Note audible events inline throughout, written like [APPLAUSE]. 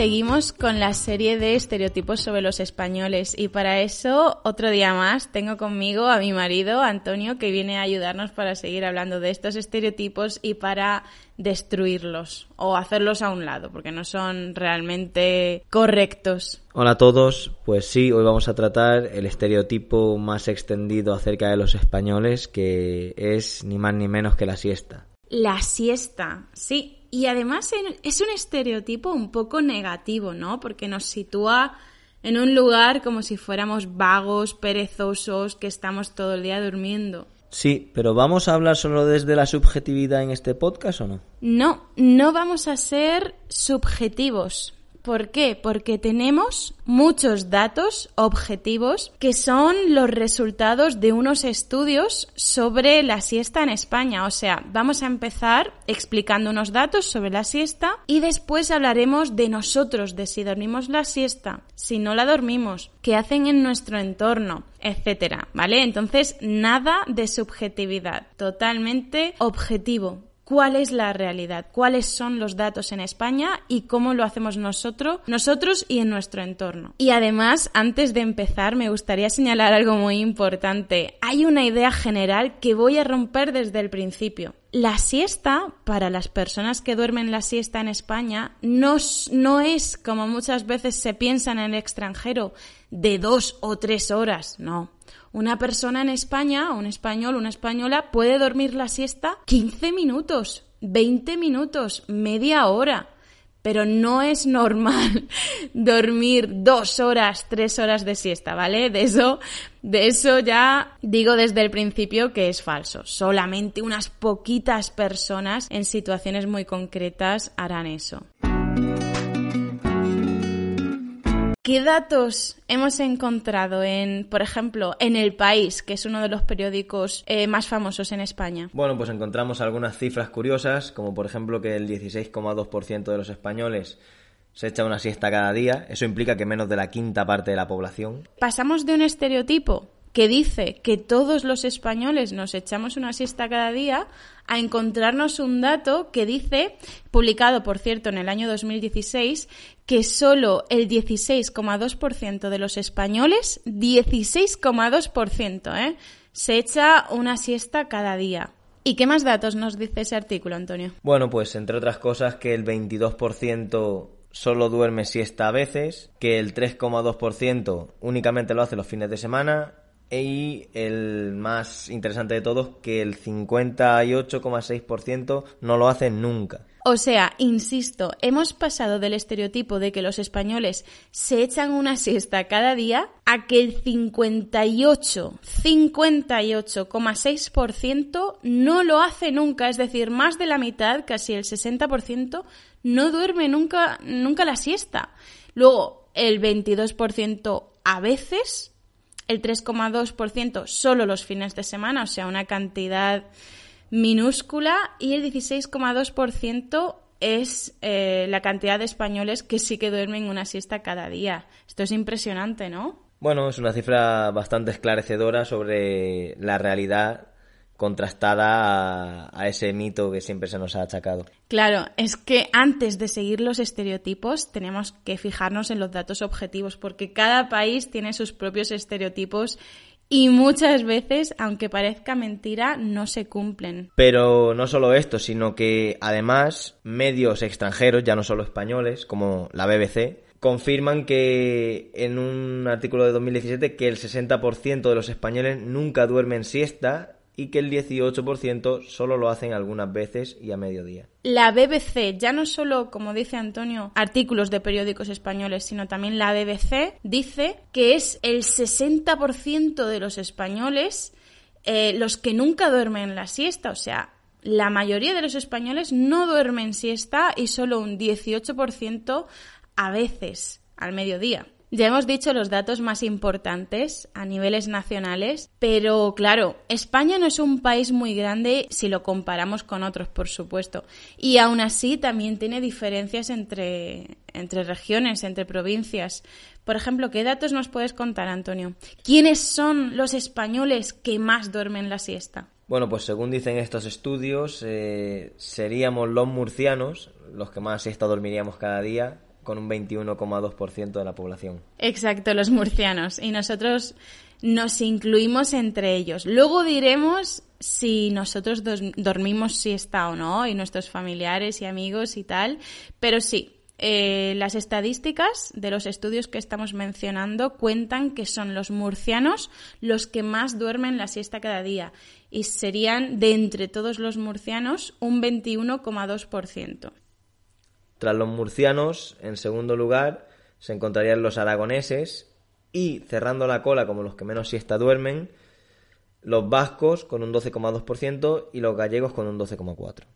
Seguimos con la serie de estereotipos sobre los españoles y para eso otro día más tengo conmigo a mi marido Antonio que viene a ayudarnos para seguir hablando de estos estereotipos y para destruirlos o hacerlos a un lado porque no son realmente correctos. Hola a todos, pues sí, hoy vamos a tratar el estereotipo más extendido acerca de los españoles que es ni más ni menos que la siesta. La siesta, sí, y además es un estereotipo un poco negativo, ¿no? Porque nos sitúa en un lugar como si fuéramos vagos, perezosos, que estamos todo el día durmiendo. Sí, pero ¿vamos a hablar solo desde la subjetividad en este podcast o no? No, no vamos a ser subjetivos. ¿Por qué? Porque tenemos muchos datos objetivos que son los resultados de unos estudios sobre la siesta en España. O sea, vamos a empezar explicando unos datos sobre la siesta y después hablaremos de nosotros, de si dormimos la siesta, si no la dormimos, qué hacen en nuestro entorno, etcétera, ¿vale? Entonces, nada de subjetividad, totalmente objetivo cuál es la realidad, cuáles son los datos en España y cómo lo hacemos nosotros, nosotros y en nuestro entorno. Y además, antes de empezar, me gustaría señalar algo muy importante. Hay una idea general que voy a romper desde el principio. La siesta, para las personas que duermen la siesta en España, no, no es, como muchas veces se piensa en el extranjero, de dos o tres horas, no. Una persona en España, un español, una española, puede dormir la siesta 15 minutos, 20 minutos, media hora. Pero no es normal [LAUGHS] dormir dos horas, tres horas de siesta, ¿vale? De eso, de eso ya digo desde el principio que es falso. Solamente unas poquitas personas en situaciones muy concretas harán eso. ¿Qué datos hemos encontrado en, por ejemplo, en El País, que es uno de los periódicos eh, más famosos en España? Bueno, pues encontramos algunas cifras curiosas, como por ejemplo que el 16,2% de los españoles se echa una siesta cada día. Eso implica que menos de la quinta parte de la población. Pasamos de un estereotipo que dice que todos los españoles nos echamos una siesta cada día, a encontrarnos un dato que dice, publicado por cierto en el año 2016, que solo el 16,2% de los españoles, 16,2%, ¿eh? se echa una siesta cada día. ¿Y qué más datos nos dice ese artículo, Antonio? Bueno, pues entre otras cosas que el 22% solo duerme siesta a veces, que el 3,2% únicamente lo hace los fines de semana y el más interesante de todos, que el 58,6% no lo hace nunca. O sea, insisto, hemos pasado del estereotipo de que los españoles se echan una siesta cada día a que el 58, 58,6% no lo hace nunca, es decir, más de la mitad, casi el 60%, no duerme nunca, nunca la siesta. Luego, el 22% a veces el 3,2% solo los fines de semana, o sea, una cantidad minúscula, y el 16,2% es eh, la cantidad de españoles que sí que duermen una siesta cada día. Esto es impresionante, ¿no? Bueno, es una cifra bastante esclarecedora sobre la realidad contrastada a, ese mito que siempre se nos ha achacado. Claro, es que antes de seguir los estereotipos tenemos que fijarnos en los datos objetivos porque cada país tiene sus propios estereotipos y muchas veces, aunque parezca mentira, no se cumplen. Pero no solo esto, sino que además medios extranjeros, ya no solo españoles, como la BBC, confirman que en un artículo de 2017 que el 60% de los españoles nunca duermen siesta y que el 18% solo lo hacen algunas veces y a mediodía. La BBC, ya no solo, como dice Antonio, artículos de periódicos españoles, sino también la BBC, dice que es el 60% de los españoles eh, los que nunca duermen la siesta. O sea, la mayoría de los españoles no duermen siesta y solo un 18% a veces al mediodía. Ya hemos dicho los datos más importantes a niveles nacionales, pero claro, España no es un país muy grande si lo comparamos con otros, por supuesto. Y aún así también tiene diferencias entre, entre regiones, entre provincias. Por ejemplo, ¿qué datos nos puedes contar, Antonio? ¿Quiénes son los españoles que más duermen la siesta? Bueno, pues según dicen estos estudios, eh, seríamos los murcianos los que más siesta dormiríamos cada día con un 21,2% de la población. Exacto, los murcianos. Y nosotros nos incluimos entre ellos. Luego diremos si nosotros dormimos siesta o no, y nuestros familiares y amigos y tal. Pero sí, eh, las estadísticas de los estudios que estamos mencionando cuentan que son los murcianos los que más duermen la siesta cada día y serían de entre todos los murcianos un 21,2%. Tras los murcianos, en segundo lugar, se encontrarían los aragoneses y, cerrando la cola como los que menos siesta duermen, los vascos con un 12,2% y los gallegos con un 12,4%.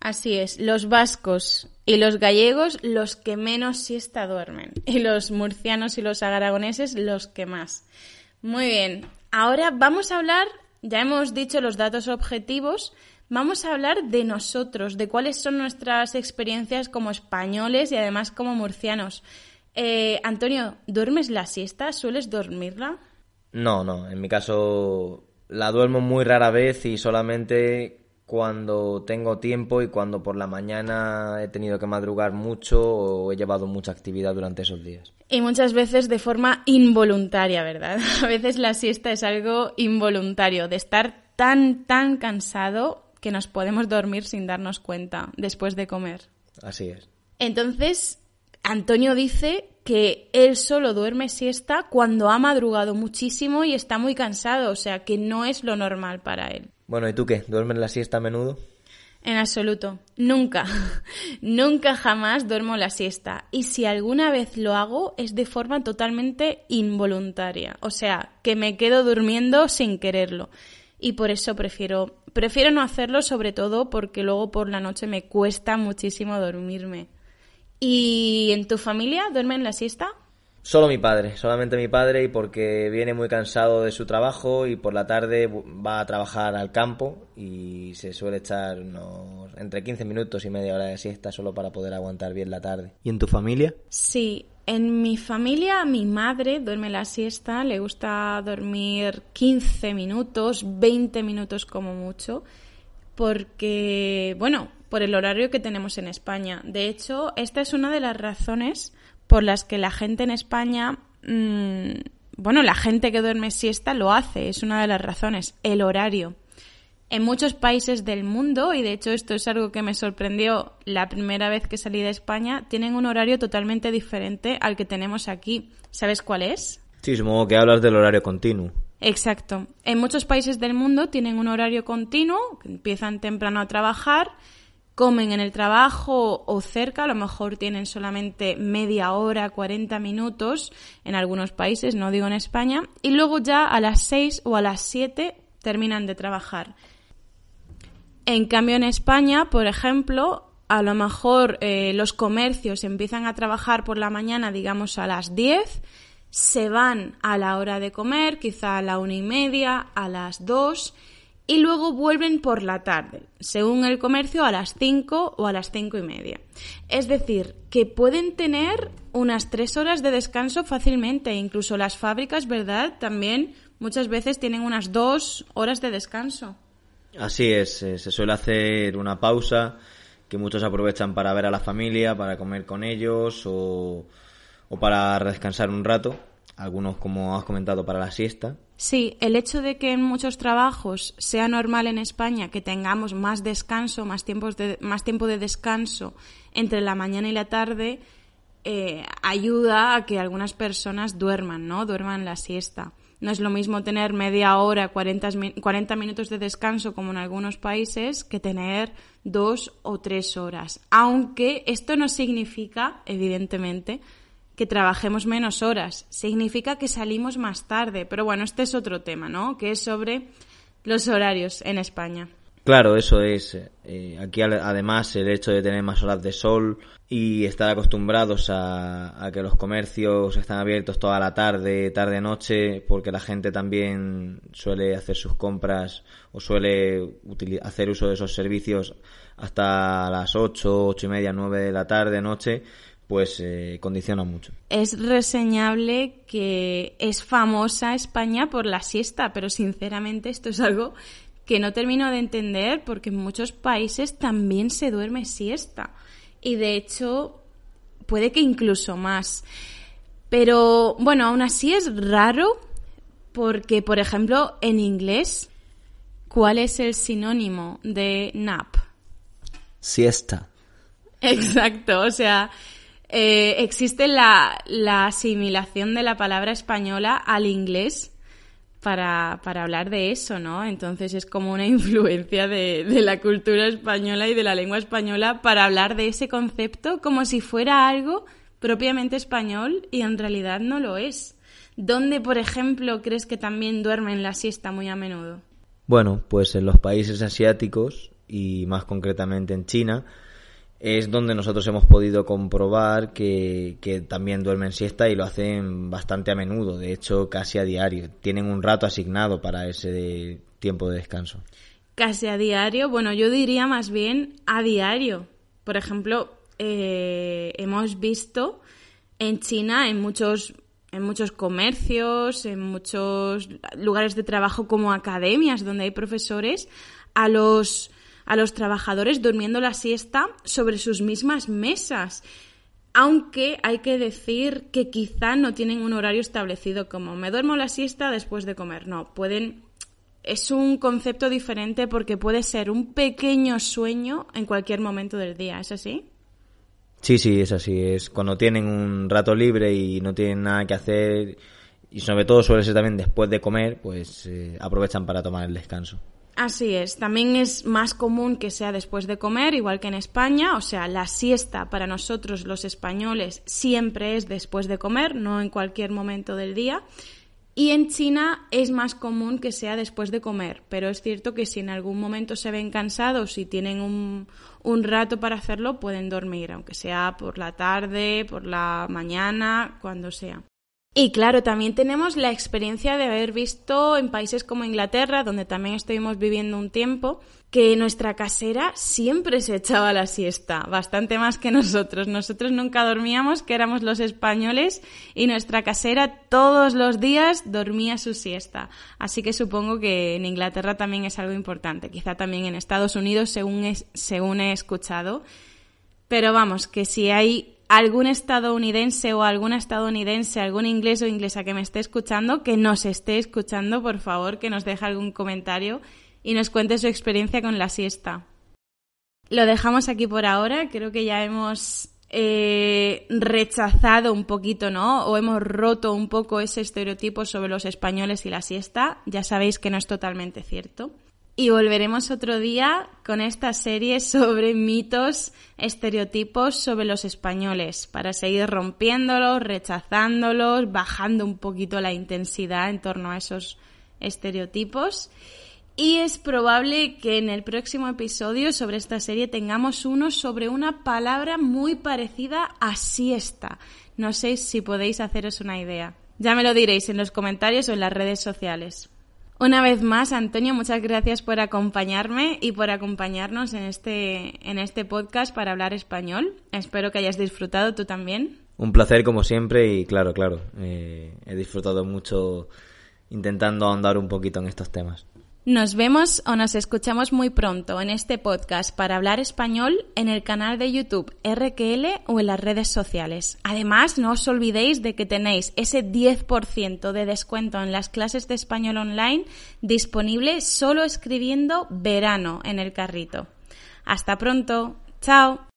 Así es, los vascos y los gallegos los que menos siesta duermen y los murcianos y los aragoneses los que más. Muy bien, ahora vamos a hablar, ya hemos dicho los datos objetivos, vamos a hablar de nosotros, de cuáles son nuestras experiencias como españoles y además como murcianos. Eh, Antonio, ¿duermes la siesta? ¿Sueles dormirla? No, no, en mi caso la duermo muy rara vez y solamente cuando tengo tiempo y cuando por la mañana he tenido que madrugar mucho o he llevado mucha actividad durante esos días. Y muchas veces de forma involuntaria, ¿verdad? [LAUGHS] A veces la siesta es algo involuntario, de estar tan, tan cansado que nos podemos dormir sin darnos cuenta después de comer. Así es. Entonces, Antonio dice que él solo duerme siesta cuando ha madrugado muchísimo y está muy cansado, o sea que no es lo normal para él. Bueno, ¿y tú qué? ¿Duermes la siesta a menudo? En absoluto. Nunca. [LAUGHS] Nunca jamás duermo la siesta. Y si alguna vez lo hago es de forma totalmente involuntaria. O sea, que me quedo durmiendo sin quererlo. Y por eso prefiero, prefiero no hacerlo, sobre todo porque luego por la noche me cuesta muchísimo dormirme. ¿Y en tu familia duermen la siesta? Solo mi padre, solamente mi padre y porque viene muy cansado de su trabajo y por la tarde va a trabajar al campo y se suele echar unos entre 15 minutos y media hora de siesta solo para poder aguantar bien la tarde. ¿Y en tu familia? Sí, en mi familia mi madre duerme la siesta, le gusta dormir 15 minutos, 20 minutos como mucho, porque, bueno, por el horario que tenemos en España. De hecho, esta es una de las razones por las que la gente en España, mm, bueno, la gente que duerme siesta lo hace, es una de las razones, el horario. En muchos países del mundo, y de hecho esto es algo que me sorprendió la primera vez que salí de España, tienen un horario totalmente diferente al que tenemos aquí. ¿Sabes cuál es? Sí, supongo que hablas del horario continuo. Exacto. En muchos países del mundo tienen un horario continuo, empiezan temprano a trabajar comen en el trabajo o cerca, a lo mejor tienen solamente media hora, 40 minutos en algunos países, no digo en España, y luego ya a las 6 o a las 7 terminan de trabajar. En cambio en España, por ejemplo, a lo mejor eh, los comercios empiezan a trabajar por la mañana, digamos a las 10, se van a la hora de comer, quizá a la una y media, a las 2, y luego vuelven por la tarde, según el comercio a las 5 o a las cinco y media. Es decir, que pueden tener unas tres horas de descanso fácilmente, incluso las fábricas, ¿verdad? También muchas veces tienen unas dos horas de descanso. Así es, eh, se suele hacer una pausa que muchos aprovechan para ver a la familia, para comer con ellos o, o para descansar un rato algunos, como has comentado, para la siesta. Sí, el hecho de que en muchos trabajos sea normal en España que tengamos más descanso, más, tiempos de, más tiempo de descanso entre la mañana y la tarde, eh, ayuda a que algunas personas duerman, ¿no? Duerman la siesta. No es lo mismo tener media hora, 40, 40 minutos de descanso como en algunos países que tener dos o tres horas. Aunque esto no significa, evidentemente, que trabajemos menos horas, significa que salimos más tarde. Pero bueno, este es otro tema, ¿no? Que es sobre los horarios en España. Claro, eso es. Eh, aquí además el hecho de tener más horas de sol y estar acostumbrados a, que los comercios están abiertos toda la tarde, tarde-noche, porque la gente también suele hacer sus compras o suele hacer uso de esos servicios hasta las 8, 8 y media, 9 de la tarde, noche, pues eh, condiciona mucho. Es reseñable que es famosa España por la siesta, pero sinceramente esto es algo que no termino de entender porque en muchos países también se duerme siesta. Y de hecho, puede que incluso más. Pero bueno, aún así es raro porque, por ejemplo, en inglés, ¿cuál es el sinónimo de nap? Siesta. Exacto, o sea, eh, existe la, asimilación de la palabra española al inglés para, hablar de eso, ¿no? Entonces es como una [LAUGHS] influencia de, de, la cultura española y de la lengua española para hablar de ese concepto como si fuera algo propiamente español y en realidad no lo es. ¿Dónde, por ejemplo, crees que también duermen la siesta muy a menudo? Bueno, pues en los países asiáticos y más concretamente en China, es donde nosotros hemos podido comprobar que, también duermen siesta y lo hacen bastante a menudo, de hecho casi a diario. Tienen un rato asignado para ese tiempo de descanso. Casi a diario, bueno, yo diría más bien a diario. Por ejemplo, eh, hemos visto en China, en muchos, en muchos comercios, en muchos lugares de trabajo como academias donde hay profesores, a los a los trabajadores durmiendo la siesta sobre sus mismas mesas. Aunque hay que decir que quizá no tienen un horario establecido como me duermo la siesta después de comer. No, pueden es un concepto diferente porque puede ser un pequeño sueño en cualquier momento del día, ¿es así? Sí, sí, es así. Es cuando tienen un rato libre y no tienen nada que hacer y sobre todo suele ser también después de comer, pues eh, aprovechan para tomar el descanso. Así es, también es más común que sea después de comer, igual que en España, o sea, la siesta para nosotros los españoles siempre es después de comer, no en cualquier momento del día. Y en China es más común que sea después de comer, pero es cierto que si en algún momento se ven cansados y tienen un, un rato para hacerlo, pueden dormir, aunque sea por la tarde, por la mañana, cuando sea. Y claro, también tenemos la experiencia de haber visto en países como Inglaterra, donde también estuvimos viviendo un tiempo, que nuestra casera siempre se echaba la siesta, bastante más que nosotros. Nosotros nunca dormíamos, que éramos los españoles, y nuestra casera todos los días dormía su siesta. Así que supongo que en Inglaterra también es algo importante, quizá también en Estados Unidos, según, según he escuchado. Pero vamos, que si hay algún estadounidense o alguna estadounidense, algún inglés o inglesa que me esté escuchando, que nos esté escuchando, por favor, que nos deje algún comentario y nos cuente su experiencia con la siesta. Lo dejamos aquí por ahora, creo que ya hemos eh, rechazado un poquito, ¿no? O hemos roto un poco ese estereotipo sobre los españoles y la siesta. Ya sabéis que no es totalmente cierto y volveremos otro día con esta serie sobre mitos, estereotipos sobre los españoles, para seguir rompiéndolos, rechazándolos, bajando un poquito la intensidad en torno a esos estereotipos. Y es probable que en el próximo episodio sobre esta serie tengamos uno sobre una palabra muy parecida a siesta. No sé si podéis haceros una idea. Ya me lo diréis en los comentarios o en las redes sociales. Una vez más, Antonio, muchas gracias por acompañarme y por acompañarnos en este, en este podcast para hablar español. Espero que hayas disfrutado tú también. Un placer como siempre y claro, claro, eh, he disfrutado mucho intentando ahondar un poquito en estos temas. Nos vemos o nos escuchamos muy pronto en este podcast para hablar español en el canal de YouTube RQL o en las redes sociales. Además, no os olvidéis de que tenéis ese 10% de descuento en las clases de español online disponible solo escribiendo verano en el carrito. Hasta pronto. Chao.